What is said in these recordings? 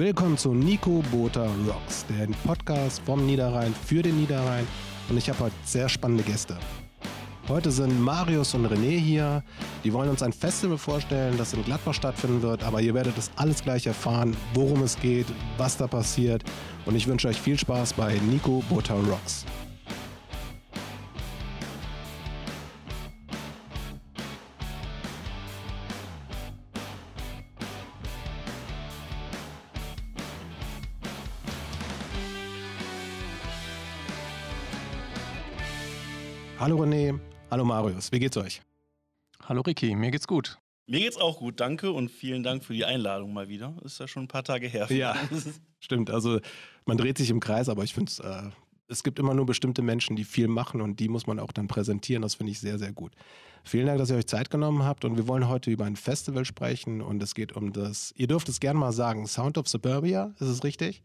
Willkommen zu Nico Bota Rocks, den Podcast vom Niederrhein für den Niederrhein. Und ich habe heute sehr spannende Gäste. Heute sind Marius und René hier. Die wollen uns ein Festival vorstellen, das in Gladbach stattfinden wird. Aber ihr werdet es alles gleich erfahren, worum es geht, was da passiert. Und ich wünsche euch viel Spaß bei Nico Bota Rocks. Hallo René, hallo Marius, wie geht's euch? Hallo Ricky, mir geht's gut. Mir geht's auch gut, danke und vielen Dank für die Einladung mal wieder. Ist ja schon ein paar Tage her. Ja, stimmt. Also man dreht sich im Kreis, aber ich finde es, äh, es gibt immer nur bestimmte Menschen, die viel machen und die muss man auch dann präsentieren. Das finde ich sehr, sehr gut. Vielen Dank, dass ihr euch Zeit genommen habt und wir wollen heute über ein Festival sprechen und es geht um das, ihr dürft es gerne mal sagen, Sound of Suburbia, ist es richtig?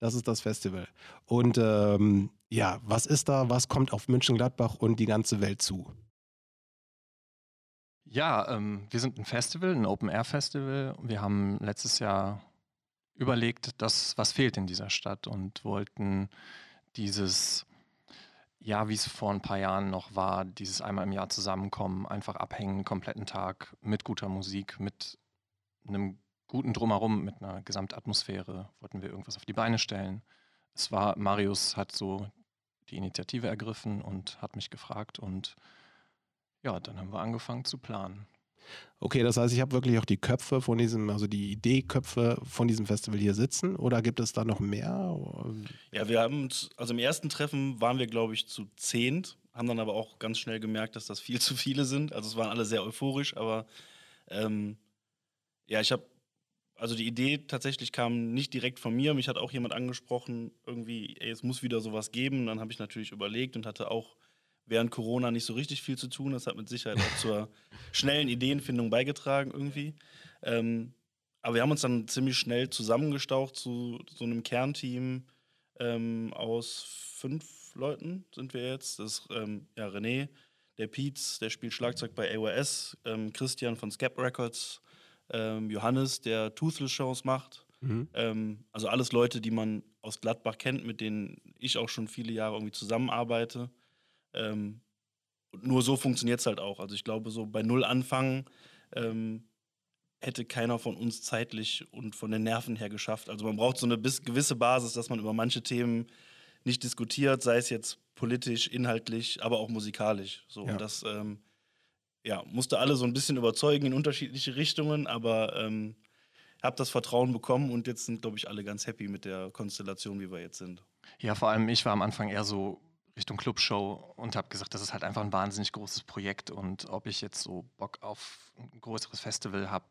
Das ist das Festival. Und ähm, ja, was ist da? Was kommt auf München-Gladbach und die ganze Welt zu? Ja, ähm, wir sind ein Festival, ein Open-Air-Festival. Wir haben letztes Jahr überlegt, dass was fehlt in dieser Stadt und wollten dieses, ja, wie es vor ein paar Jahren noch war, dieses einmal im Jahr zusammenkommen, einfach abhängen, kompletten Tag mit guter Musik, mit einem guten Drumherum, mit einer Gesamtatmosphäre wollten wir irgendwas auf die Beine stellen. Es war, Marius hat so die Initiative ergriffen und hat mich gefragt und ja, dann haben wir angefangen zu planen. Okay, das heißt, ich habe wirklich auch die Köpfe von diesem, also die Ideeköpfe von diesem Festival hier sitzen oder gibt es da noch mehr? Ja, wir haben, also im ersten Treffen waren wir, glaube ich, zu zehnt, haben dann aber auch ganz schnell gemerkt, dass das viel zu viele sind. Also es waren alle sehr euphorisch, aber ähm, ja, ich habe also die Idee tatsächlich kam nicht direkt von mir. Mich hat auch jemand angesprochen, irgendwie, ey, es muss wieder sowas geben. Und dann habe ich natürlich überlegt und hatte auch während Corona nicht so richtig viel zu tun. Das hat mit Sicherheit auch zur schnellen Ideenfindung beigetragen irgendwie. Ähm, aber wir haben uns dann ziemlich schnell zusammengestaucht zu so einem Kernteam ähm, aus fünf Leuten sind wir jetzt. Das ist ähm, ja, René, der Pietz, der spielt Schlagzeug bei AOS, ähm, Christian von Scap Records, ähm, Johannes, der Toothless-Shows macht. Mhm. Ähm, also alles Leute, die man aus Gladbach kennt, mit denen ich auch schon viele Jahre irgendwie zusammenarbeite. Ähm, nur so funktioniert es halt auch. Also ich glaube, so bei Null anfangen ähm, hätte keiner von uns zeitlich und von den Nerven her geschafft. Also man braucht so eine gewisse Basis, dass man über manche Themen nicht diskutiert, sei es jetzt politisch, inhaltlich, aber auch musikalisch. So, ja. und das ähm, ja, musste alle so ein bisschen überzeugen in unterschiedliche Richtungen, aber ähm, habe das Vertrauen bekommen und jetzt sind, glaube ich, alle ganz happy mit der Konstellation, wie wir jetzt sind. Ja, vor allem ich war am Anfang eher so Richtung Clubshow und habe gesagt, das ist halt einfach ein wahnsinnig großes Projekt und ob ich jetzt so Bock auf ein größeres Festival habe,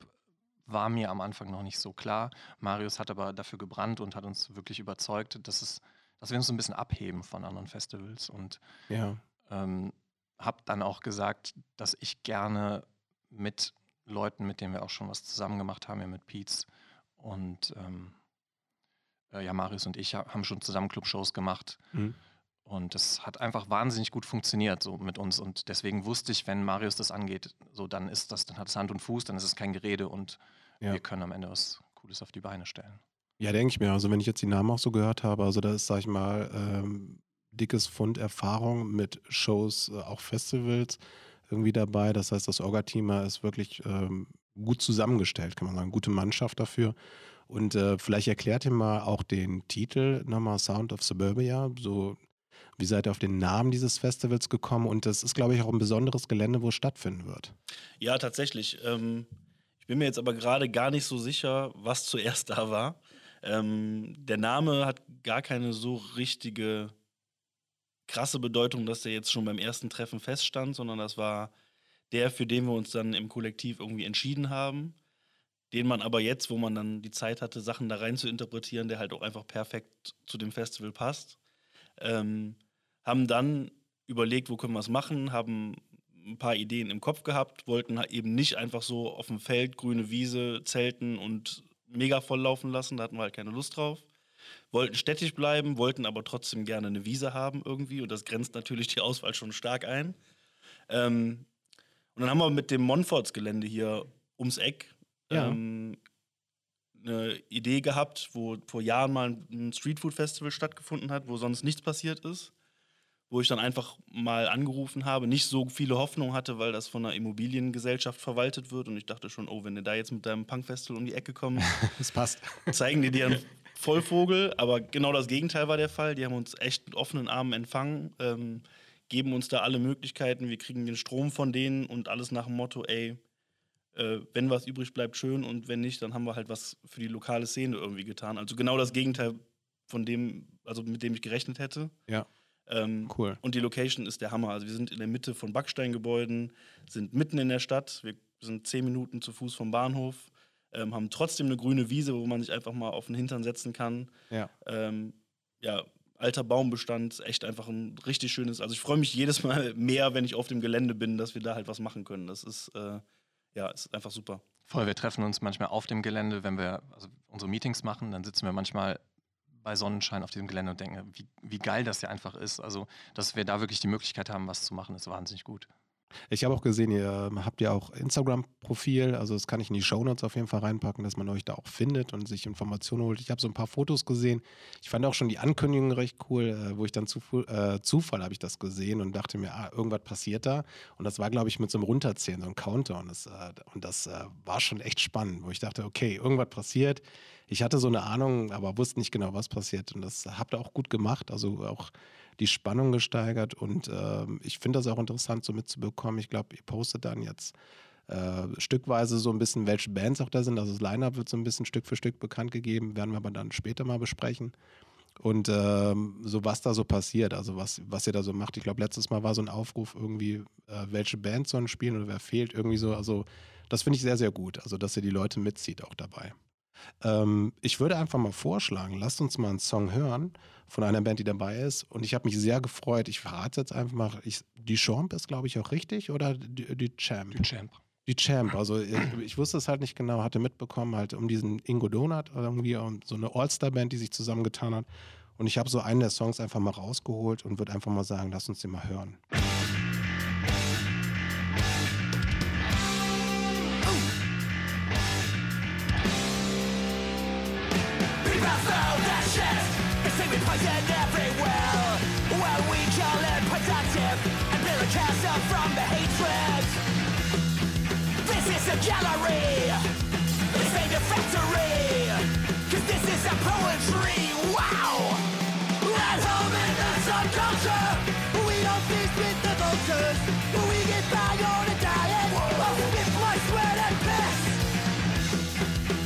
war mir am Anfang noch nicht so klar. Marius hat aber dafür gebrannt und hat uns wirklich überzeugt, dass, es, dass wir uns so ein bisschen abheben von anderen Festivals und ja. ähm, habe dann auch gesagt, dass ich gerne mit Leuten, mit denen wir auch schon was zusammen gemacht haben, ja mit Pietz und ähm, äh, ja, Marius und ich haben schon zusammen Clubshows gemacht. Mhm. Und das hat einfach wahnsinnig gut funktioniert so mit uns. Und deswegen wusste ich, wenn Marius das angeht, so dann ist das, dann hat es Hand und Fuß, dann ist es kein Gerede und ja. wir können am Ende was Cooles auf die Beine stellen. Ja, denke ich mir. Also wenn ich jetzt die Namen auch so gehört habe, also da ist, sag ich mal, ähm, dickes Fund Erfahrung mit Shows, äh, auch Festivals irgendwie dabei. Das heißt, das Orga-Team ist wirklich ähm, gut zusammengestellt, kann man sagen. Gute Mannschaft dafür. Und äh, vielleicht erklärt ihr mal auch den Titel nochmal Sound of Suburbia. So, wie seid ihr auf den Namen dieses Festivals gekommen? Und das ist, glaube ich, auch ein besonderes Gelände, wo es stattfinden wird. Ja, tatsächlich. Ähm, ich bin mir jetzt aber gerade gar nicht so sicher, was zuerst da war. Ähm, der Name hat gar keine so richtige krasse Bedeutung, dass der jetzt schon beim ersten Treffen feststand, sondern das war der, für den wir uns dann im Kollektiv irgendwie entschieden haben, den man aber jetzt, wo man dann die Zeit hatte, Sachen da rein zu interpretieren, der halt auch einfach perfekt zu dem Festival passt, ähm, haben dann überlegt, wo können wir es machen, haben ein paar Ideen im Kopf gehabt, wollten eben nicht einfach so auf dem Feld grüne Wiese zelten und mega voll laufen lassen, da hatten wir halt keine Lust drauf wollten städtisch bleiben, wollten aber trotzdem gerne eine Wiese haben irgendwie und das grenzt natürlich die Auswahl schon stark ein. Ähm, und dann haben wir mit dem Monforts-Gelände hier ums Eck ja. ähm, eine Idee gehabt, wo vor Jahren mal ein Streetfood-Festival stattgefunden hat, wo sonst nichts passiert ist. Wo ich dann einfach mal angerufen habe, nicht so viele Hoffnung hatte, weil das von einer Immobiliengesellschaft verwaltet wird. Und ich dachte schon, oh, wenn du da jetzt mit deinem Punk-Festival um die Ecke kommst, das passt. zeigen die dir einen Vollvogel. Aber genau das Gegenteil war der Fall. Die haben uns echt mit offenen Armen empfangen, ähm, geben uns da alle Möglichkeiten. Wir kriegen den Strom von denen und alles nach dem Motto, ey, äh, wenn was übrig bleibt, schön und wenn nicht, dann haben wir halt was für die lokale Szene irgendwie getan. Also genau das Gegenteil von dem, also mit dem ich gerechnet hätte. Ja. Ähm, Cool. Und die Location ist der Hammer. Also wir sind in der Mitte von Backsteingebäuden, sind mitten in der Stadt. Wir sind zehn Minuten zu Fuß vom Bahnhof, ähm, haben trotzdem eine grüne Wiese, wo man sich einfach mal auf den Hintern setzen kann. Ja. Ähm, ja, alter Baumbestand, echt einfach ein richtig schönes. Also ich freue mich jedes Mal mehr, wenn ich auf dem Gelände bin, dass wir da halt was machen können. Das ist äh, ja ist einfach super. Voll, wir treffen uns manchmal auf dem Gelände, wenn wir also unsere Meetings machen, dann sitzen wir manchmal bei Sonnenschein auf diesem Gelände und denken, wie, wie geil das ja einfach ist. Also, dass wir da wirklich die Möglichkeit haben, was zu machen, ist wahnsinnig gut. Ich habe auch gesehen, ihr ähm, habt ja auch Instagram-Profil, also das kann ich in die Shownotes auf jeden Fall reinpacken, dass man euch da auch findet und sich Informationen holt. Ich habe so ein paar Fotos gesehen. Ich fand auch schon die Ankündigung recht cool, äh, wo ich dann zu, äh, Zufall habe ich das gesehen und dachte mir, ah, irgendwas passiert da. Und das war, glaube ich, mit so einem Runterzählen, so einem Counter. Und das, äh, und das äh, war schon echt spannend, wo ich dachte, okay, irgendwas passiert. Ich hatte so eine Ahnung, aber wusste nicht genau, was passiert. Und das habt ihr auch gut gemacht. Also auch die Spannung gesteigert und ähm, ich finde das auch interessant so mitzubekommen. Ich glaube, ihr postet dann jetzt äh, stückweise so ein bisschen, welche Bands auch da sind. Also das Line-Up wird so ein bisschen Stück für Stück bekannt gegeben, werden wir aber dann später mal besprechen. Und ähm, so was da so passiert, also was, was ihr da so macht. Ich glaube, letztes Mal war so ein Aufruf irgendwie, äh, welche Bands sollen spielen oder wer fehlt, irgendwie so. Also das finde ich sehr, sehr gut. Also, dass ihr die Leute mitzieht auch dabei. Ähm, ich würde einfach mal vorschlagen, lasst uns mal einen Song hören von einer Band, die dabei ist. Und ich habe mich sehr gefreut. Ich verrate jetzt einfach mal, ich, die Champ ist, glaube ich, auch richtig oder die, die Champ? Die Champ. Die Champ, also ich, ich wusste es halt nicht genau, hatte mitbekommen, halt um diesen Ingo Donut irgendwie um so eine All-Star-Band, die sich zusammengetan hat. Und ich habe so einen der Songs einfach mal rausgeholt und würde einfach mal sagen, lass uns den mal hören. People everywhere. Well, we call it productive and build a castle from the hatred. This is a gallery, this ain't a factory. Cause this is a poetry, wow! At home in the subculture, we don't feast with the vultures. We get by on a diet of spit, blood, sweat, and piss.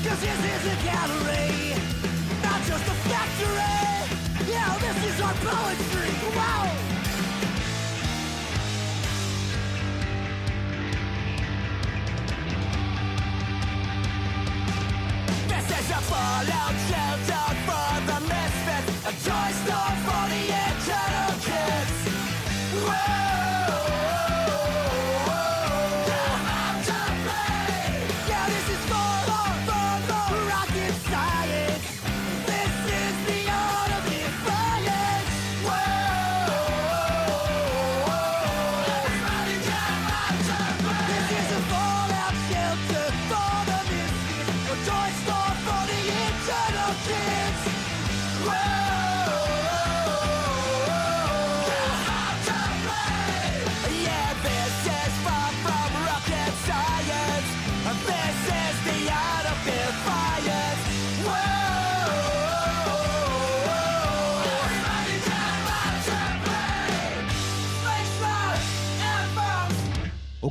Cause this is a gallery, not just a factory. Yeah, this is our poetry. Wow. This is a fallout shelter for the misfits, a toy store for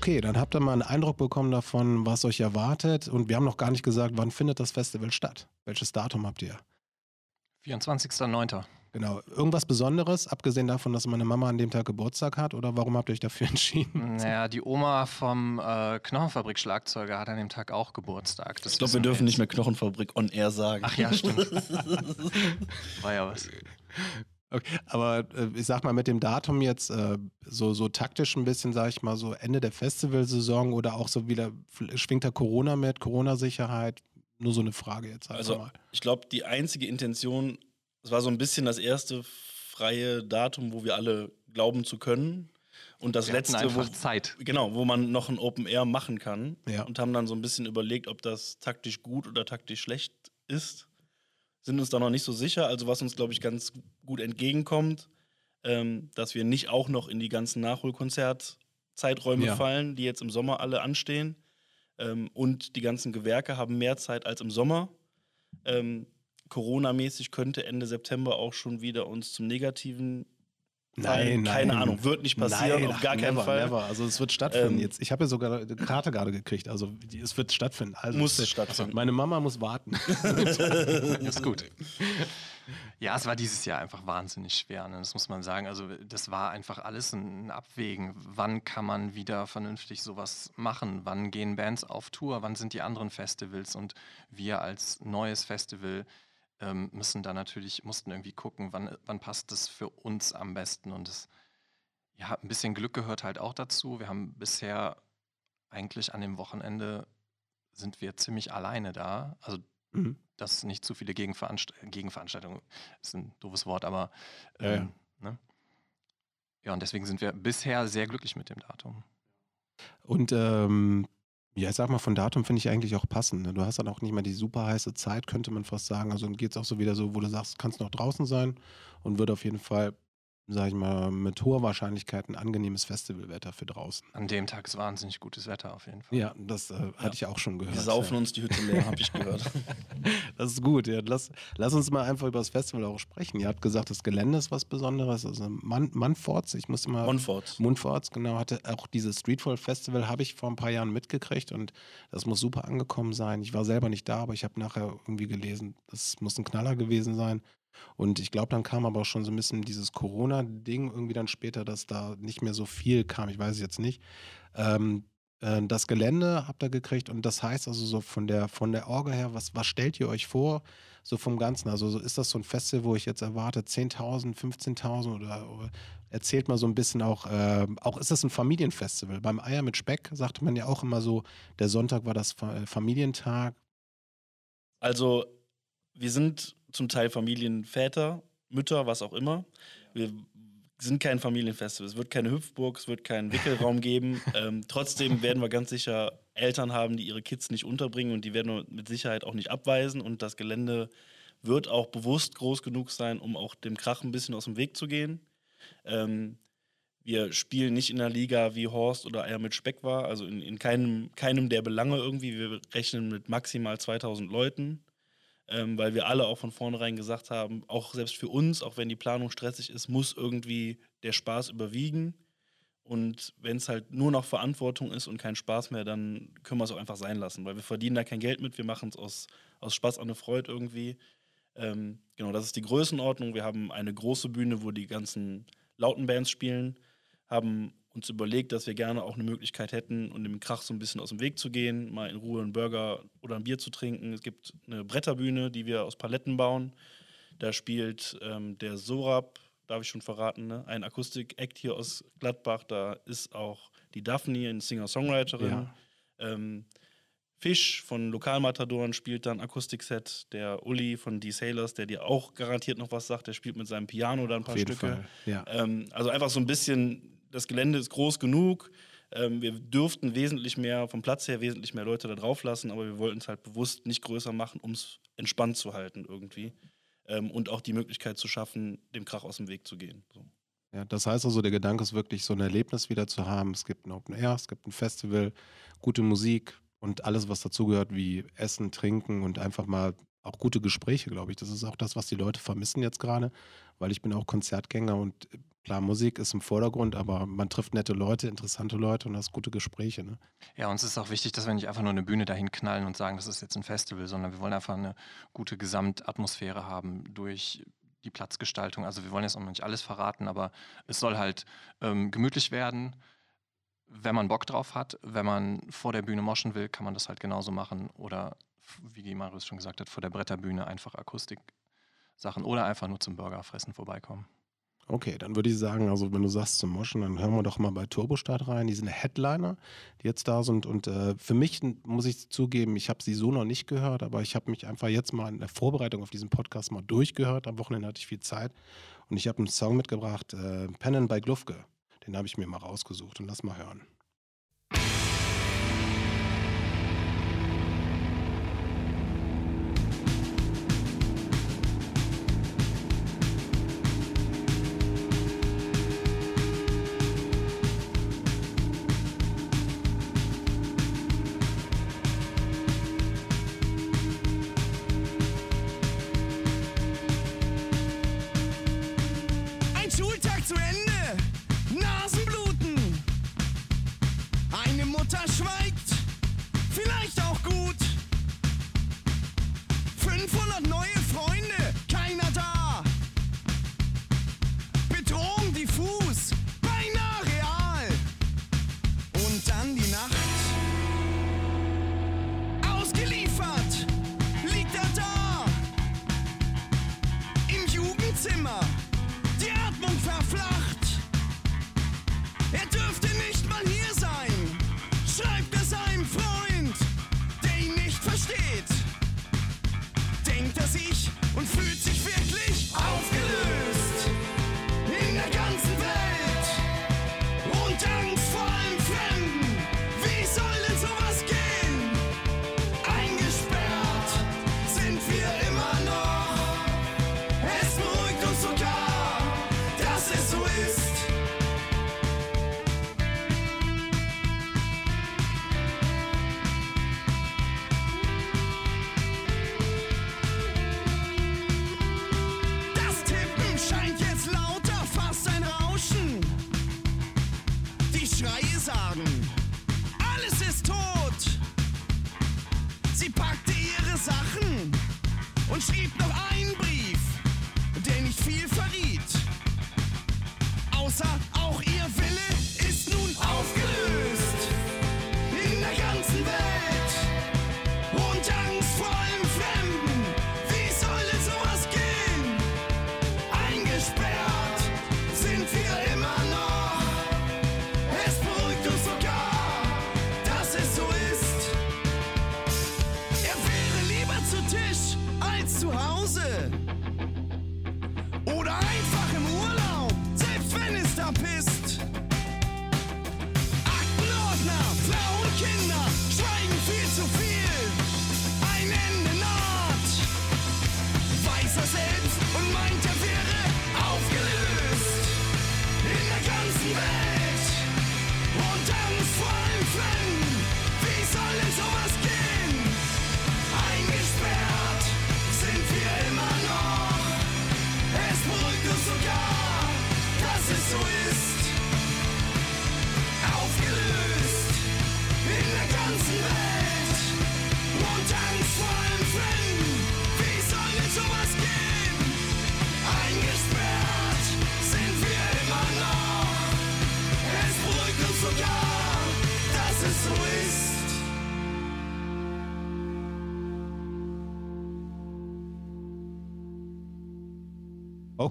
Okay, dann habt ihr mal einen Eindruck bekommen davon, was euch erwartet. Und wir haben noch gar nicht gesagt, wann findet das Festival statt? Welches Datum habt ihr? 24.09. Genau. Irgendwas Besonderes, abgesehen davon, dass meine Mama an dem Tag Geburtstag hat? Oder warum habt ihr euch dafür entschieden? Naja, die Oma vom äh, Knochenfabrik-Schlagzeuger hat an dem Tag auch Geburtstag. Das Ich glaube, wir dürfen nicht jetzt. mehr Knochenfabrik on air sagen. Ach ja, stimmt. War ja was. Okay, aber äh, ich sag mal, mit dem Datum jetzt äh, so, so taktisch ein bisschen, sag ich mal, so Ende der Festivalsaison oder auch so wieder, schwingt da Corona mit, Corona-Sicherheit? Nur so eine Frage jetzt einfach Also, mal. ich glaube, die einzige Intention, es war so ein bisschen das erste freie Datum, wo wir alle glauben zu können. Und das Wir letzte, wo, einfach Zeit. genau, wo man noch ein Open Air machen kann. Ja. Und haben dann so ein bisschen überlegt, ob das taktisch gut oder taktisch schlecht ist, sind uns da noch nicht so sicher. Also was uns, glaube ich, ganz gut entgegenkommt, ähm, dass wir nicht auch noch in die ganzen Nachholkonzertzeiträume Ja. fallen, die jetzt im Sommer alle anstehen. Ähm, und die ganzen Gewerke haben mehr Zeit als im Sommer. Ähm, Corona-mäßig könnte Ende September auch schon wieder uns zum Negativen fallen. Keine Ahnung, wird nicht passieren, Nein, auf gar ach, keinen never, Fall. Never. Also es wird stattfinden Ähm, jetzt. Ich habe ja sogar eine Karte gerade gekriegt. Also es wird stattfinden. Also Muss es- stattfinden. Meine Mama muss warten. ist gut. Ja, es war dieses Jahr einfach wahnsinnig schwer, ne? das muss man sagen. Also das war einfach alles ein Abwägen. Wann kann man wieder vernünftig sowas machen? Wann gehen Bands auf Tour? Wann sind die anderen Festivals? Und wir als neues Festival ähm, müssen da natürlich, mussten irgendwie gucken, wann, wann passt das für uns am besten. Und das, ja, ein bisschen Glück gehört halt auch dazu. Wir haben bisher eigentlich an dem Wochenende sind wir ziemlich alleine da. Also Mhm. dass nicht zu viele Gegenveranst Gegenveranstaltungen, ist ein doofes Wort, aber Ja, ja. ähm, Ne? ja, und deswegen sind wir bisher sehr glücklich mit dem Datum. Und ähm, ja, ich sag mal, von Datum finde ich eigentlich auch passend. Ne? Du hast dann auch nicht mehr die super heiße Zeit, könnte man fast sagen. Also dann geht es auch so wieder so, wo du sagst, kannst noch draußen sein und wird auf jeden Fall, sag ich mal, mit hoher Wahrscheinlichkeit ein angenehmes Festivalwetter für draußen. An dem Tag ist wahnsinnig gutes Wetter auf jeden Fall. Ja, das äh, hatte ich ja auch schon gehört. Wir saufen ja. uns die Hütte leer, habe ich gehört. Das ist gut. Ja. Lass, lass uns mal einfach über das Festival auch sprechen. Ihr habt gesagt, das Gelände ist was Besonderes. Also Man Manforts, ich musste mal. Montfort. Mundforts, genau, hatte auch dieses Streetfall Festival, habe ich vor ein paar Jahren mitgekriegt und das muss super angekommen sein. Ich war selber nicht da, aber ich habe nachher irgendwie gelesen, das muss ein Knaller gewesen sein. Und ich glaube, dann kam aber auch schon so ein bisschen dieses Corona-Ding irgendwie dann später, dass da nicht mehr so viel kam. Ich weiß es jetzt nicht. Ähm, äh, das Gelände habt ihr gekriegt und das heißt also so von der von der Orga her, was, was stellt ihr euch vor, so vom Ganzen? Also so ist das so ein Festival, wo ich jetzt erwarte 10.000, 15.000 oder, oder erzählt mal so ein bisschen auch, äh, auch ist das ein Familienfestival? Beim Eier mit Speck sagte man ja auch immer so, der Sonntag war das Fa- Familientag. Also, wir sind zum Teil Familienväter, Mütter, was auch immer. Wir sind kein Familienfestival. Es wird keine Hüpfburg, es wird keinen Wickelraum geben. Ähm, trotzdem werden wir ganz sicher Eltern haben, die ihre Kids nicht unterbringen und die werden wir mit Sicherheit auch nicht abweisen. Und das Gelände wird auch bewusst groß genug sein, um auch dem Krach ein bisschen aus dem Weg zu gehen. Ähm, wir spielen nicht in einer Liga wie Horst oder Eier mit Speck war, also in, in keinem, keinem der Belange irgendwie. Wir rechnen mit maximal 2000 Leuten, ähm, weil wir alle auch von vornherein gesagt haben, auch selbst für uns, auch wenn die Planung stressig ist, muss irgendwie der Spaß überwiegen. Und wenn es halt nur noch Verantwortung ist und kein Spaß mehr, dann können wir es auch einfach sein lassen, weil wir verdienen da kein Geld mit, wir machen es aus, aus Spaß an eine Freude irgendwie. Ähm, genau, das ist die Größenordnung. Wir haben eine große Bühne, wo die ganzen lauten Bands spielen, haben uns überlegt, dass wir gerne auch eine Möglichkeit hätten, um dem Krach so ein bisschen aus dem Weg zu gehen, mal in Ruhe einen Burger oder ein Bier zu trinken. Es gibt eine Bretterbühne, die wir aus Paletten bauen. Da spielt ähm, der Sorab, darf ich schon verraten, ne? ein Akustik-Act hier aus Gladbach. Da ist auch die Daphne, eine Singer-Songwriterin. Ja. Ähm, Fisch von Lokalmatadoren spielt dann Akustikset. Der Uli von Die Sailors, der dir auch garantiert noch was sagt, der spielt mit seinem Piano da ein paar Stücke. Ja. Ähm, also einfach so ein bisschen, das Gelände ist groß genug. Ähm, wir dürften wesentlich mehr, vom Platz her wesentlich mehr Leute da drauf lassen, aber wir wollten es halt bewusst nicht größer machen, um es entspannt zu halten irgendwie. Ähm, und auch die Möglichkeit zu schaffen, dem Krach aus dem Weg zu gehen. So. Ja, das heißt also, der Gedanke ist wirklich, so ein Erlebnis wieder zu haben. Es gibt ein Open Air, es gibt ein Festival, gute Musik und alles, was dazugehört, wie Essen, Trinken und einfach mal auch gute Gespräche, glaube ich. Das ist auch das, was die Leute vermissen jetzt gerade, weil ich bin auch Konzertgänger und klar, Musik ist im Vordergrund, aber man trifft nette Leute, interessante Leute und hast gute Gespräche. Ne? Ja, uns ist auch wichtig, dass wir nicht einfach nur eine Bühne dahin knallen und sagen, das ist jetzt ein Festival, sondern wir wollen einfach eine gute Gesamtatmosphäre haben durch die Platzgestaltung. Also wir wollen jetzt auch noch nicht alles verraten, aber es soll halt ähm, gemütlich werden. Wenn man Bock drauf hat, wenn man vor der Bühne moschen will, kann man das halt genauso machen. Oder wie die Marius schon gesagt hat, vor der Bretterbühne einfach Akustik-Sachen oder einfach nur zum Burgerfressen vorbeikommen. Okay, dann würde ich sagen, also wenn du sagst zum Moschen, dann hören wir doch mal bei Turbostart rein. Die sind Headliner, die jetzt da sind. Und äh, für mich muss ich zugeben, ich habe sie so noch nicht gehört, aber ich habe mich einfach jetzt mal in der Vorbereitung auf diesen Podcast mal durchgehört. Am Wochenende hatte ich viel Zeit und ich habe einen Song mitgebracht, äh, Pennen bei Glufke. Den habe ich mir mal rausgesucht und lass mal hören.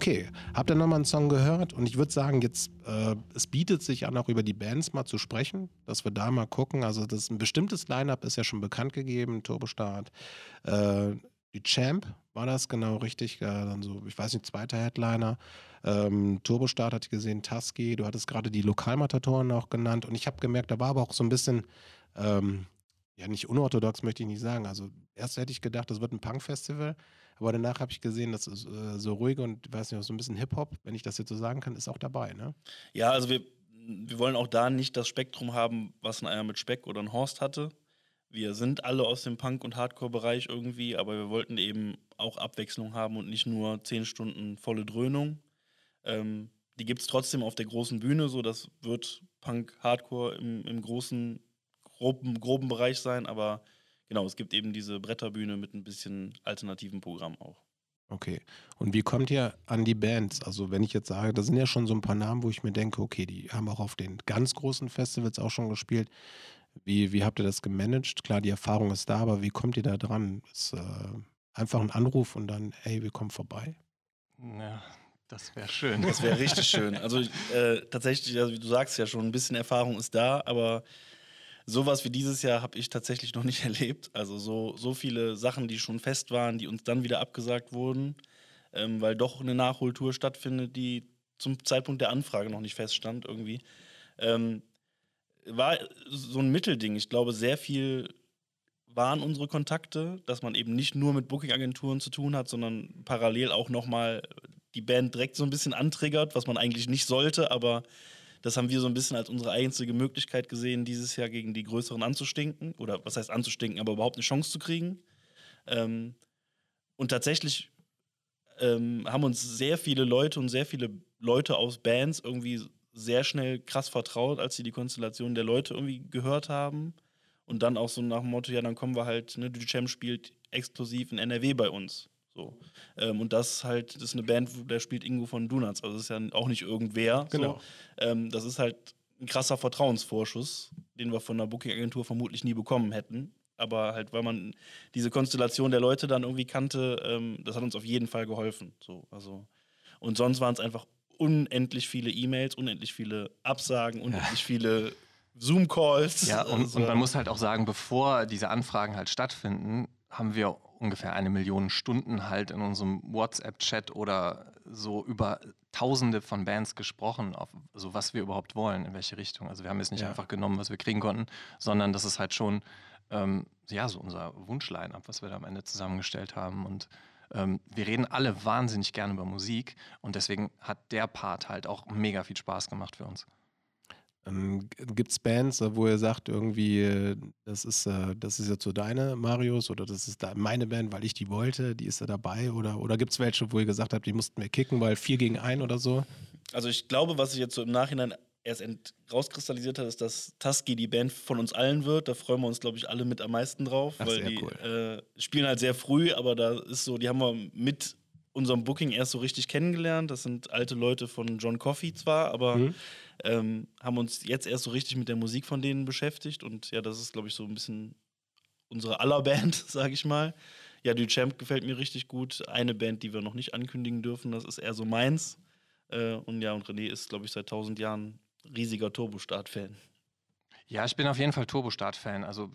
Okay, habt ihr nochmal einen Song gehört? Und ich würde sagen, jetzt, äh, es bietet sich an, auch über die Bands mal zu sprechen, dass wir da mal gucken. Also, das ein bestimmtes Line-Up ist ja schon bekannt gegeben, Turbostart. Äh, die Champ war das genau richtig. Äh, dann so, ich weiß nicht, zweiter Headliner. Ähm, Turbostart hatte ich gesehen, Tusky, du hattest gerade die Lokalmatatoren auch genannt. Und ich habe gemerkt, da war aber auch so ein bisschen, ähm, ja, nicht unorthodox möchte ich nicht sagen. Also, erst hätte ich gedacht, das wird ein Punk-Festival. Aber danach habe ich gesehen, dass äh, so ruhig und weiß nicht, so ein bisschen Hip-Hop, wenn ich das jetzt so sagen kann, ist auch dabei, ne? Ja, also wir, wir wollen auch da nicht das Spektrum haben, was ein Eier mit Speck oder ein Horst hatte. Wir sind alle aus dem Punk- und Hardcore-Bereich irgendwie, aber wir wollten eben auch Abwechslung haben und nicht nur zehn Stunden volle Dröhnung. Ähm, die gibt es trotzdem auf der großen Bühne, so das wird Punk, Hardcore im, im großen, groben, groben Bereich sein, aber genau, es gibt eben diese Bretterbühne mit ein bisschen alternativen Programm auch. Okay. Und wie kommt ihr an die Bands? Also, wenn ich jetzt sage, da sind ja schon so ein paar Namen, wo ich mir denke, okay, die haben auch auf den ganz großen Festivals auch schon gespielt. Wie, wie habt ihr das gemanagt? Klar, die Erfahrung ist da, aber wie kommt ihr da dran? Ist äh, einfach ein Anruf und dann, hey, wir kommen vorbei? Ja, das wäre schön. Das wäre richtig schön. Also äh, tatsächlich, also wie du sagst ja schon, ein bisschen Erfahrung ist da, aber sowas wie dieses Jahr habe ich tatsächlich noch nicht erlebt. Also so, so viele Sachen, die schon fest waren, die uns dann wieder abgesagt wurden, ähm, weil doch eine Nachholtour stattfindet, die zum Zeitpunkt der Anfrage noch nicht feststand irgendwie. Ähm, war so ein Mittelding. Ich glaube, sehr viel waren unsere Kontakte, dass man eben nicht nur mit Booking-Agenturen zu tun hat, sondern parallel auch nochmal die Band direkt so ein bisschen antriggert, was man eigentlich nicht sollte, aber das haben wir so ein bisschen als unsere einzige Möglichkeit gesehen, dieses Jahr gegen die Größeren anzustinken. Oder was heißt anzustinken, aber überhaupt eine Chance zu kriegen. Ähm, und tatsächlich ähm, haben uns sehr viele Leute und sehr viele Leute aus Bands irgendwie sehr schnell krass vertraut, als sie die Konstellation der Leute irgendwie gehört haben. Und dann auch so nach dem Motto, ja, dann kommen wir halt, ne, Duchamp spielt exklusiv in NRW bei uns. So. Ähm, und das halt, das ist eine Band, wo- da spielt Ingo von Donuts. Also das ist ja auch nicht irgendwer. Genau. So. Ähm, das ist halt ein krasser Vertrauensvorschuss, den wir von der Booking-Agentur vermutlich nie bekommen hätten. Aber halt, weil man diese Konstellation der Leute dann irgendwie kannte, ähm, das hat uns auf jeden Fall geholfen. So, also. Und sonst waren es einfach unendlich viele E-Mails, unendlich viele Absagen, unendlich viele Zoom-Calls. Ja, und, Also, und man muss halt auch sagen, bevor diese Anfragen halt stattfinden, haben wir ungefähr eine Million Stunden halt in unserem WhatsApp-Chat oder so über Tausende von Bands gesprochen, auf so was wir überhaupt wollen, in welche Richtung. Also wir haben jetzt nicht Ja. einfach genommen, was wir kriegen konnten, sondern das ist halt schon ähm, ja so unser Wunschline-up, was wir da am Ende zusammengestellt haben. Und ähm, wir reden alle wahnsinnig gerne über Musik und deswegen hat der Part halt auch mega viel Spaß gemacht für uns. Ähm, Gibt es Bands, äh, wo ihr sagt, irgendwie, äh, das ist, äh, das ist jetzt so deine, Marius, oder das ist da meine Band, weil ich die wollte, die ist da dabei? Oder, oder gibt es welche, wo ihr gesagt habt, die mussten wir kicken, weil vier gegen ein oder so? Also ich glaube, was sich jetzt so im Nachhinein erst rauskristallisiert hat, ist, dass Tusky die Band von uns allen wird. Da freuen wir uns, glaube ich, alle mit am meisten drauf, Ach, weil sehr die cool. äh, spielen halt sehr früh, aber da ist so, die haben wir mit unserem Booking erst so richtig kennengelernt. Das sind alte Leute von John Coffey zwar, aber Mhm. ähm, haben uns jetzt erst so richtig mit der Musik von denen beschäftigt. Und ja, das ist, glaube ich, so ein bisschen unsere aller Band, sage ich mal. Ja, Duchamp gefällt mir richtig gut. Eine Band, die wir noch nicht ankündigen dürfen, das ist eher so meins. Äh, und ja, und René ist, glaube ich, seit tausend Jahren riesiger Turbostart-Fan. Ja, ich bin auf jeden Fall Turbostart-Fan. Also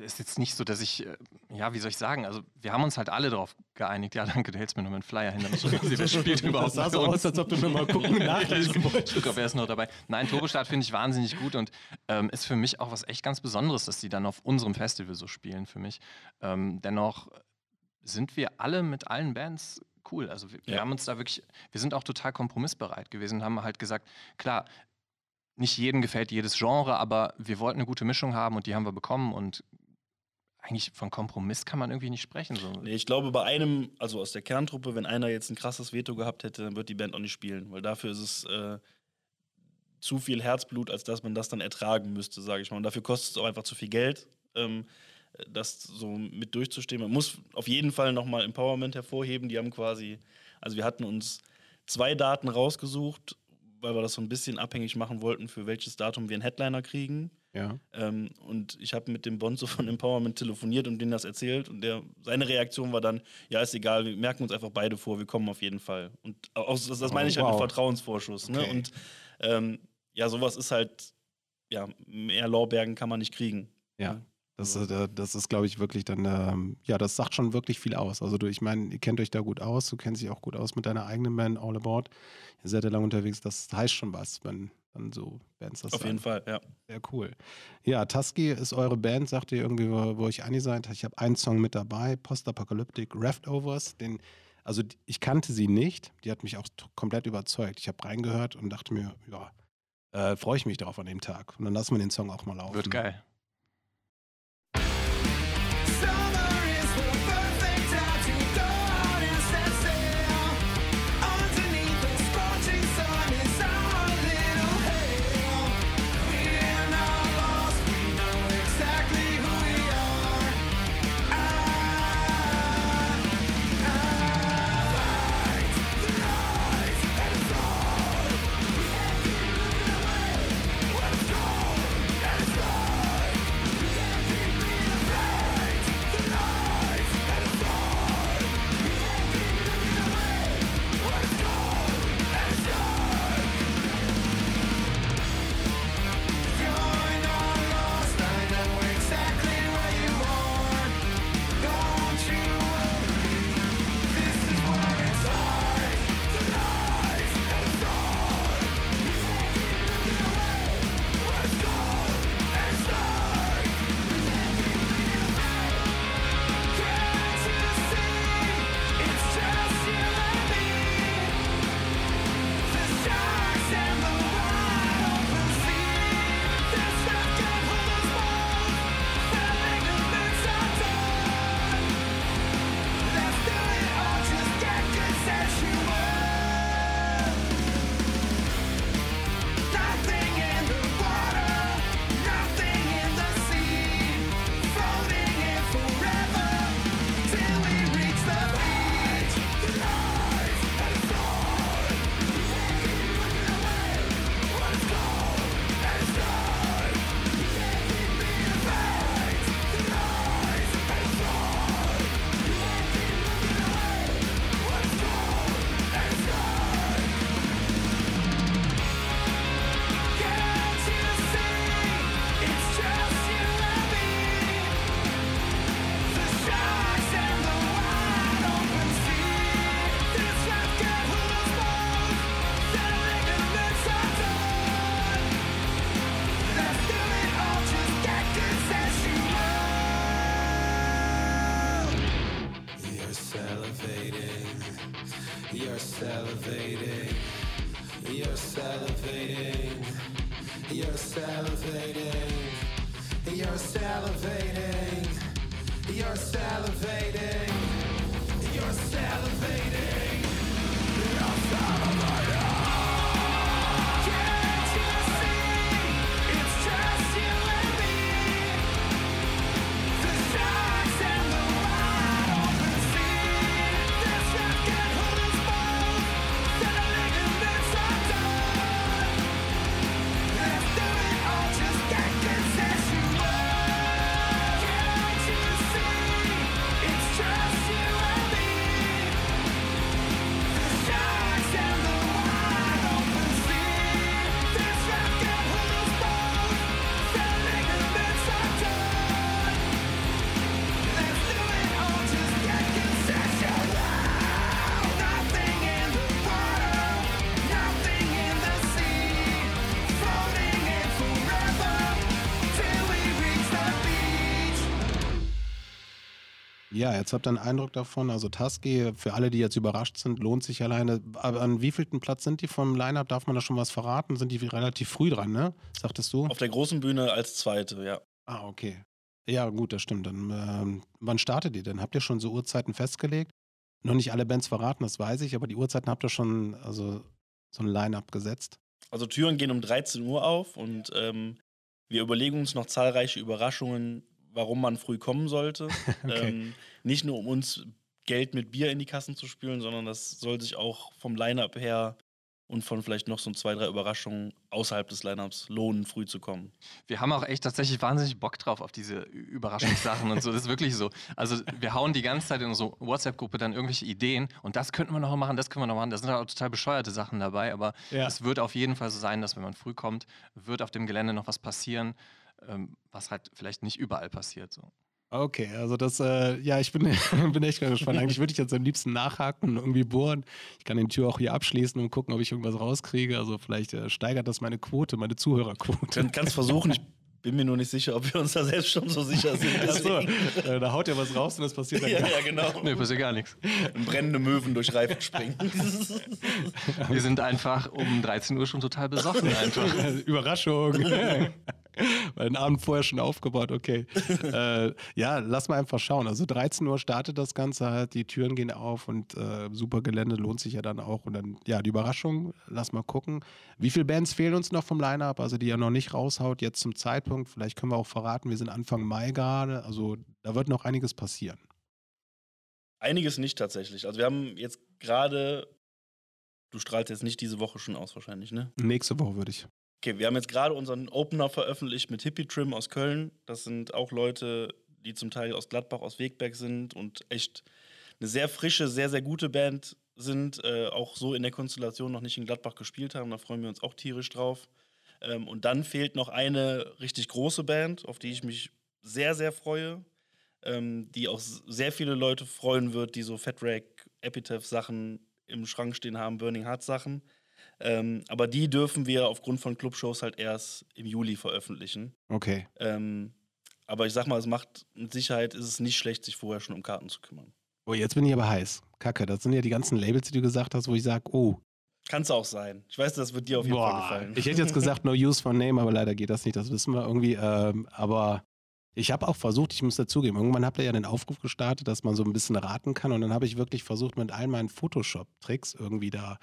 ist jetzt nicht so, dass ich, äh, ja, wie soll ich sagen, also wir haben uns halt alle darauf geeinigt. Ja, danke, du hältst mir noch einen Flyer hin, damit ich wer spielt überhaupt Das sah so aus, als ob du nur mal gucken, nachlesen wolltest. Ich gucke, wer ist noch dabei. Nein, Turbostart finde ich wahnsinnig gut und ähm, ist für mich auch was echt ganz Besonderes, dass die dann auf unserem Festival so spielen für mich. Ähm, dennoch sind wir alle mit allen Bands cool. Also wir, wir Ja. haben uns da wirklich, wir sind auch total kompromissbereit gewesen und haben halt gesagt, klar, nicht jedem gefällt jedes Genre, aber wir wollten eine gute Mischung haben und die haben wir bekommen und eigentlich von Kompromiss kann man irgendwie nicht sprechen. So. Nee, ich glaube, bei einem, also aus der Kerntruppe, wenn einer jetzt ein krasses Veto gehabt hätte, dann wird die Band auch nicht spielen, weil dafür ist es äh, zu viel Herzblut, als dass man das dann ertragen müsste, sage ich mal. Und dafür kostet es auch einfach zu viel Geld, ähm, das so mit durchzustehen. Man muss auf jeden Fall nochmal Empowerment hervorheben. Die haben quasi, also wir hatten uns zwei Daten rausgesucht, weil wir das so ein bisschen abhängig machen wollten, für welches Datum wir einen Headliner kriegen. Ja. Ähm, und ich habe mit dem Bonzo von Empowerment telefoniert und denen das erzählt. Und der, seine Reaktion war dann: Ja, ist egal, wir merken uns einfach beide vor, wir kommen auf jeden Fall. Und aus, das, das meine ich Oh, halt mit wow. Vertrauensvorschuss. Ne? Okay. Und ähm, ja, sowas ist halt, ja, mehr Lorbeeren kann man nicht kriegen. Ja. Das, äh, das ist, glaube ich, wirklich dann, ähm, ja, das sagt schon wirklich viel aus. Also du, ich meine, ihr kennt euch da gut aus, du kennst dich auch gut aus mit deiner eigenen Band, All About. Ihr seid ja lange unterwegs, das heißt schon was, wenn dann so Bands das Auf jeden Fall, ja. Sehr cool. Ja, Tusky ist eure Band, sagt ihr irgendwie, wo, wo ich einig seid. Ich habe einen Song mit dabei, Postapocalyptic Leftovers. Den, also ich kannte sie nicht, die hat mich auch komplett überzeugt. Ich habe reingehört und dachte mir, ja, äh, freue ich mich darauf an dem Tag. Und dann lassen wir den Song auch mal laufen. Wird geil. You're salivating. You're salivating. You're salivating. You're salivating. Ja, jetzt habt ihr einen Eindruck davon. Also Tusky, für alle, die jetzt überrascht sind, lohnt sich alleine. Aber an wievielten Platz sind die vom Line-Up? Darf man da schon was verraten? Sind die relativ früh dran, ne? Sagtest du? Auf der großen Bühne als zweite, ja. Ah, okay. Ja, gut, das stimmt. Dann, ähm, wann startet ihr denn? Habt ihr schon so Uhrzeiten festgelegt? Noch nicht alle Bands verraten, das weiß ich, aber die Uhrzeiten habt ihr schon, also so ein Line-Up gesetzt. Also Türen gehen um 13 Uhr auf und ähm, wir überlegen uns noch zahlreiche Überraschungen, warum man früh kommen sollte. Okay. ähm, nicht nur um uns Geld mit Bier in die Kassen zu spülen, sondern das soll sich auch vom Line-Up her und von vielleicht noch so zwei, drei Überraschungen außerhalb des Line-Ups lohnen, früh zu kommen. Wir haben auch echt tatsächlich wahnsinnig Bock drauf auf diese Überraschungssachen und so. Das ist wirklich so. Also wir hauen die ganze Zeit in unsere WhatsApp-Gruppe dann irgendwelche Ideen und das könnten wir noch machen, das können wir noch machen. Da sind auch total bescheuerte Sachen dabei, aber Ja. es wird auf jeden Fall so sein, dass wenn man früh kommt, wird auf dem Gelände noch was passieren, ähm, was halt vielleicht nicht überall passiert. So. Okay, also das, äh, ja, ich bin, bin echt ganz gespannt. Eigentlich würde ich jetzt am liebsten nachhaken und irgendwie bohren. Ich kann die Tür auch hier abschließen und gucken, ob ich irgendwas rauskriege. Also vielleicht äh, steigert das meine Quote, meine Zuhörerquote. Kann, kannst versuchen, ich bin mir nur nicht sicher, ob wir uns da selbst schon so sicher sind. Achso, äh, da haut ja was raus und das passiert dann ja, gar ja, genau. Nee, passiert gar nichts. Brennende Möwen durch Reifen springen. Wir sind einfach um 13 Uhr schon total besoffen einfach. Überraschung. Den Abend vorher schon aufgebaut, okay. äh, ja, lass mal einfach schauen. Also 13 Uhr startet das Ganze halt, die Türen gehen auf und äh, super Gelände lohnt sich ja dann auch. Und dann, ja, die Überraschung, lass mal gucken. Wie viele Bands fehlen uns noch vom Line-Up? Also die ihr noch nicht raushaut, jetzt zum Zeitpunkt. Vielleicht können wir auch verraten, wir sind Anfang Mai gerade. Also da wird noch einiges passieren. Einiges nicht tatsächlich. Also wir haben jetzt gerade, du strahlst jetzt nicht diese Woche schon aus wahrscheinlich, ne? Nächste Woche würde ich. Okay, wir haben jetzt gerade unseren Opener veröffentlicht mit Hippie Trim aus Köln. Das sind auch Leute, die zum Teil aus Gladbach, aus Wegberg sind und echt eine sehr frische, sehr, sehr gute Band sind. Äh, auch so in der Konstellation noch nicht in Gladbach gespielt haben. Da freuen wir uns auch tierisch drauf. Ähm, und dann fehlt noch eine richtig große Band, auf die ich mich sehr, sehr freue. Ähm, die auch sehr viele Leute freuen wird, die so Fat Rack, Epitaph-Sachen im Schrank stehen haben, Burning Heart-Sachen. Ähm, aber die dürfen wir aufgrund von Clubshows halt erst im Juli veröffentlichen. Okay. Ähm, aber ich sag mal, es macht mit Sicherheit ist es nicht schlecht, sich vorher schon um Karten zu kümmern. Oh, jetzt bin ich aber heiß. Kacke, das sind ja die ganzen Labels, die du gesagt hast, wo ich sage, oh, Kann es auch sein. Ich weiß, das wird dir auf jeden Fall Boah, gefallen. Ich hätte jetzt gesagt, no use for name, aber leider geht das nicht, das wissen wir irgendwie. Ähm, aber ich habe auch versucht, ich muss dazugeben, irgendwann habt ihr ja den Aufruf gestartet, dass man so ein bisschen raten kann und dann habe ich wirklich versucht, mit all meinen Photoshop-Tricks irgendwie da,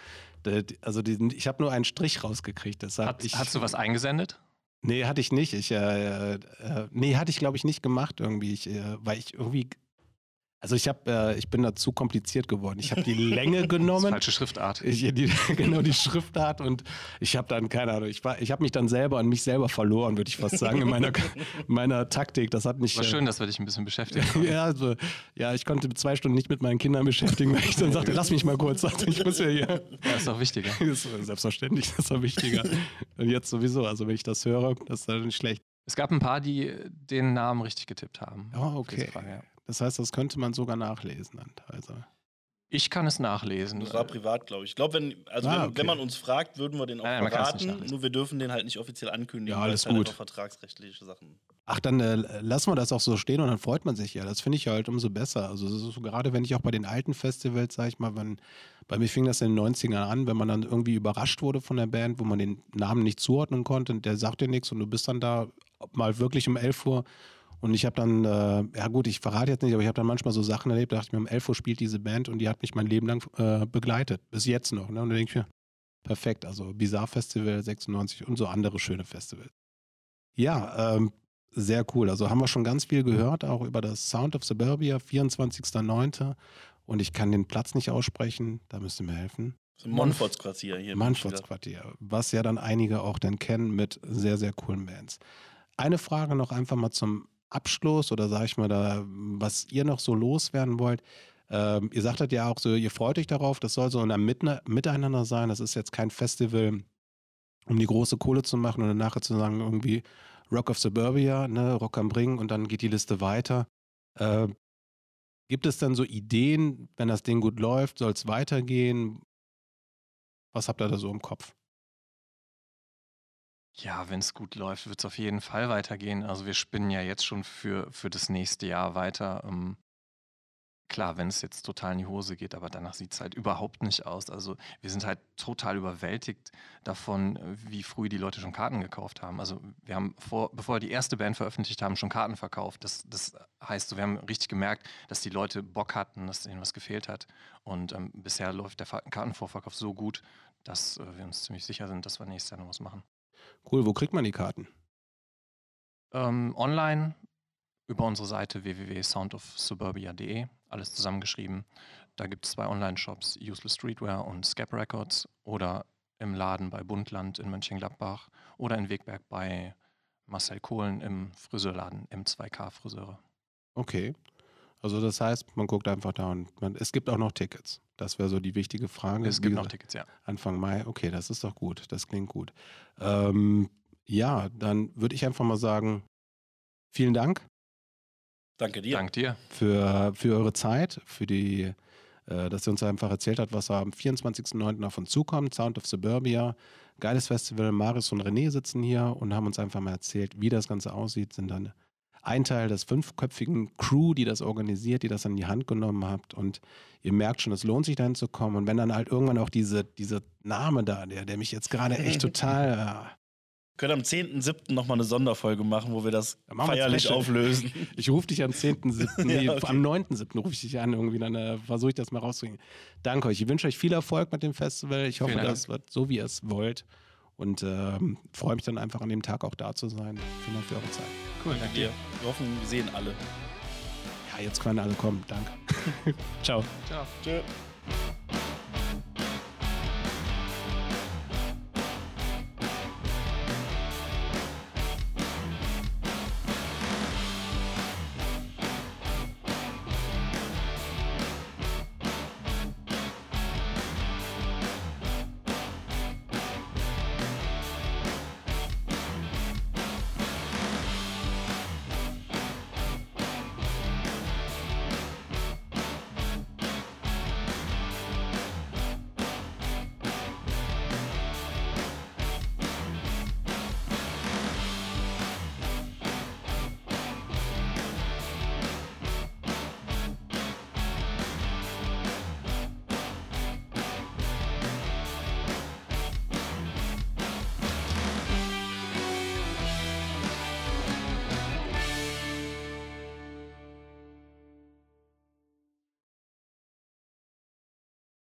also diesen, ich habe nur einen Strich rausgekriegt, deshalb Hat, ich, hast du was eingesendet? Nee, hatte ich nicht. Ich, äh, äh, nee, hatte ich glaube ich nicht gemacht irgendwie, ich, äh, weil ich irgendwie, also ich habe, äh, ich bin da zu kompliziert geworden. Ich habe die Länge genommen. falsche Schriftart. Ich, die, genau die Schriftart und ich habe dann, keine Ahnung, ich, war- ich habe mich dann selber an mich selber verloren, würde ich fast sagen, in meiner, meiner Taktik. Das hat mich. War äh, schön, dass wir dich ein bisschen beschäftigen. ja, also, ja, ich konnte zwei Stunden nicht mit meinen Kindern beschäftigen, weil ich dann sagte, lass mich mal kurz, sagte, ich muss ja hier. Ja, ist doch wichtiger. Ist selbstverständlich, das ist doch wichtiger. Und jetzt sowieso, also wenn ich das höre, das ist dann nicht schlecht. Es gab ein paar, die den Namen richtig getippt haben. Oh, okay. Frage, ja. Das heißt, das könnte man sogar nachlesen dann teilweise. Ich kann es nachlesen. Das war privat, glaube ich. Ich glaube, wenn, also Ah, wenn, okay. wenn man uns fragt, würden wir den auch Nein, man kann's nicht verraten. Nur wir dürfen den halt nicht offiziell ankündigen. Ja, weil alles es halt gut. einfach vertragsrechtliche Sachen. Ach, dann äh, lassen wir das auch so stehen und dann freut man sich ja. Das finde ich ja halt umso besser. Also das ist so, gerade wenn ich auch bei den alten Festivals, sag ich mal, wenn, bei mir fing das in den 90ern an, wenn man dann irgendwie überrascht wurde von der Band, wo man den Namen nicht zuordnen konnte, und der sagt dir nichts und du bist dann da mal wirklich um 11 Uhr und ich habe dann, äh, ja gut, ich verrate jetzt nicht, aber ich habe dann manchmal so Sachen erlebt, da dachte ich mir, um 11 Uhr spielt diese Band und die hat mich mein Leben lang äh, begleitet, bis jetzt noch. Ne? Und dann denke ich mir, perfekt, also Bizarre Festival 96 und so andere schöne Festivals. Ja, ähm, sehr cool. Also haben wir schon ganz viel gehört, auch über das Sound of Suburbia, 24.09. Und ich kann den Platz nicht aussprechen, da müsst ihr mir helfen. Das ist ein Monforts Quartier hier. in Manforts München. Quartier, was ja dann einige auch dann kennen mit sehr, sehr coolen Bands. Eine Frage noch einfach mal zum Abschluss oder sage ich mal da, was ihr noch so loswerden wollt. Ähm, ihr sagtet ja auch so, ihr freut euch darauf, das soll so ein Miteinander sein. Das ist jetzt kein Festival, um die große Kohle zu machen und nachher zu sagen, irgendwie Rock of Suburbia, ne, Rock am Ring und dann geht die Liste weiter. Äh, gibt es dann so Ideen, wenn das Ding gut läuft, soll es weitergehen? Was habt ihr da so im Kopf? Ja, wenn es gut läuft, wird es auf jeden Fall weitergehen. Also wir spinnen ja jetzt schon für, für das nächste Jahr weiter. Ähm, klar, wenn es jetzt total in die Hose geht, aber danach sieht es halt überhaupt nicht aus. Also wir sind halt total überwältigt davon, wie früh die Leute schon Karten gekauft haben. Also wir haben vor, bevor wir die erste Band veröffentlicht haben, schon Karten verkauft. Das, das heißt, wir haben richtig gemerkt, dass die Leute Bock hatten, dass ihnen was gefehlt hat. Und ähm, bisher läuft der Kartenvorverkauf so gut, dass äh, wir uns ziemlich sicher sind, dass wir nächstes Jahr noch was machen. Cool, wo kriegt man die Karten? Ähm, online über unsere Seite www.soundofsuburbia.de, alles zusammengeschrieben. Da gibt es zwei Online-Shops, Useless Streetwear und Scap Records oder im Laden bei Bundland in Mönchengladbach oder in Wegberg bei Marcel Kohlen im Friseurladen M2K Friseure. Okay. Also das heißt, man guckt einfach da und man, es gibt auch noch Tickets. Das wäre so die wichtige Frage. Es Wie gibt noch gesagt, Tickets, ja. Anfang Mai, okay, das ist doch gut. Das klingt gut. Ähm, ja, dann würde ich einfach mal sagen, vielen Dank Danke dir. Dank dir. für, für eure Zeit, für die, äh, dass ihr uns einfach erzählt habt, was am 24.09. auf uns zukommt. Sound of Suburbia, geiles Festival. Marius und René sitzen hier und haben uns einfach mal erzählt, wie das Ganze aussieht. Sind dann ein Teil des fünfköpfigen Crew, die das organisiert, die das an die Hand genommen habt. Und ihr merkt schon, es lohnt sich dahin zu kommen. Und wenn dann halt irgendwann auch diese, diese Name da, der, der mich jetzt gerade echt total. Äh, Können am 10.7. nochmal eine Sonderfolge machen, wo wir das machen wir feierlich auflösen. Ich rufe dich am 10.7., nee, Ja, okay. am 9.7. rufe ich dich an, irgendwie, dann äh, versuche ich das mal rauszukriegen. Danke euch. Ich wünsche euch viel Erfolg mit dem Festival. Ich hoffe, das wird so, wie ihr es wollt. Und ähm, freue mich dann einfach an dem Tag auch da zu sein. Vielen Dank für eure Zeit. Cool, Danke dir. Wir hoffen, wir sehen alle. Ja, jetzt können alle kommen. Danke. Ciao. Ciao. Tschö.